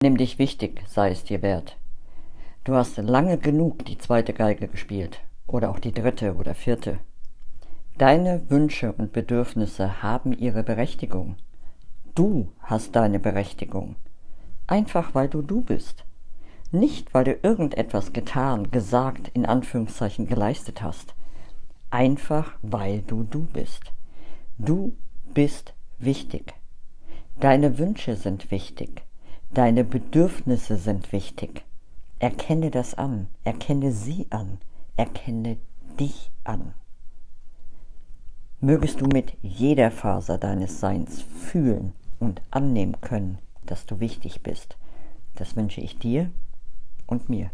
Nimm dich wichtig, sei es dir wert. Du hast lange genug die zweite Geige gespielt oder auch die dritte oder vierte. Deine Wünsche und Bedürfnisse haben ihre Berechtigung. Du hast deine Berechtigung. Einfach weil du du bist. Nicht weil du irgendetwas getan, gesagt, in Anführungszeichen geleistet hast. Einfach weil du du bist. Du bist wichtig. Deine Wünsche sind wichtig. Deine Bedürfnisse sind wichtig. Erkenne das an. Erkenne sie an. Erkenne dich an. Mögest du mit jeder Faser deines Seins fühlen und annehmen können, dass du wichtig bist. Das wünsche ich dir und mir.